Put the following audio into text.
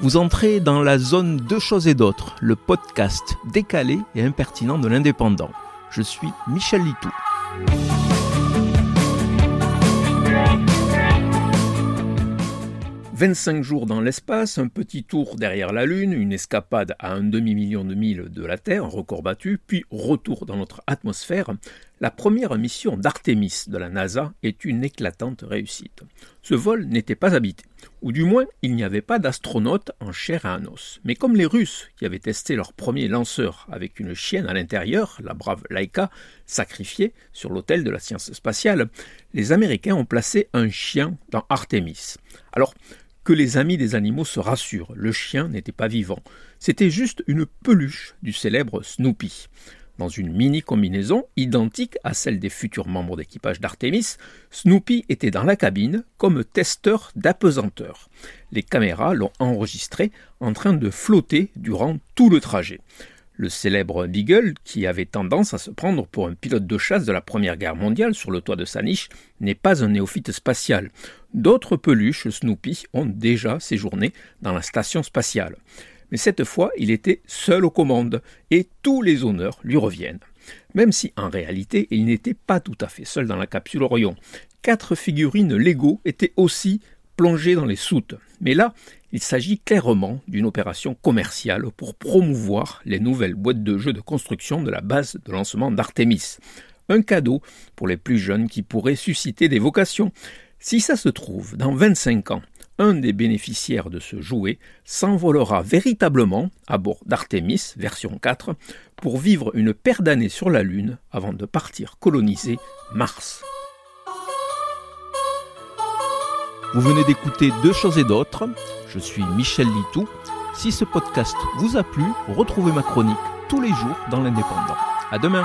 Vous entrez dans la zone Deux choses et d'autres, le podcast décalé et impertinent de l'indépendant. Je suis Michel Litou. 25 jours dans l'espace, un petit tour derrière la Lune, une escapade à un demi-million de milles de la Terre, record battu, puis retour dans notre atmosphère, la première mission d'Artemis de la NASA est une éclatante réussite. Ce vol n'était pas habité, ou du moins il n'y avait pas d'astronautes en chair et en os. Mais comme les Russes, qui avaient testé leur premier lanceur avec une chienne à l'intérieur, la brave Laika, sacrifiée sur l'autel de la science spatiale, les Américains ont placé un chien dans Artemis. Alors, que les amis des animaux se rassurent, le chien n'était pas vivant. C'était juste une peluche du célèbre Snoopy. Dans une mini combinaison identique à celle des futurs membres d'équipage d'Artemis, Snoopy était dans la cabine comme testeur d'apesanteur. Les caméras l'ont enregistré en train de flotter durant tout le trajet. Le célèbre Beagle, qui avait tendance à se prendre pour un pilote de chasse de la Première Guerre mondiale sur le toit de sa niche, n'est pas un néophyte spatial. D'autres peluches Snoopy ont déjà séjourné dans la station spatiale. Mais cette fois, il était seul aux commandes, et tous les honneurs lui reviennent. Même si, en réalité, il n'était pas tout à fait seul dans la capsule Orion. Quatre figurines Lego étaient aussi plongées dans les soutes. Mais là, il s'agit clairement d'une opération commerciale pour promouvoir les nouvelles boîtes de jeux de construction de la base de lancement d'Artemis. Un cadeau pour les plus jeunes qui pourrait susciter des vocations. Si ça se trouve, dans 25 ans, un des bénéficiaires de ce jouet s'envolera véritablement à bord d'Artemis version 4 pour vivre une paire d'années sur la Lune avant de partir coloniser Mars. Vous venez d'écouter Deux choses et d'autres. Je suis Michel Litou. Si ce podcast vous a plu, retrouvez ma chronique tous les jours dans l'Indépendant. À demain!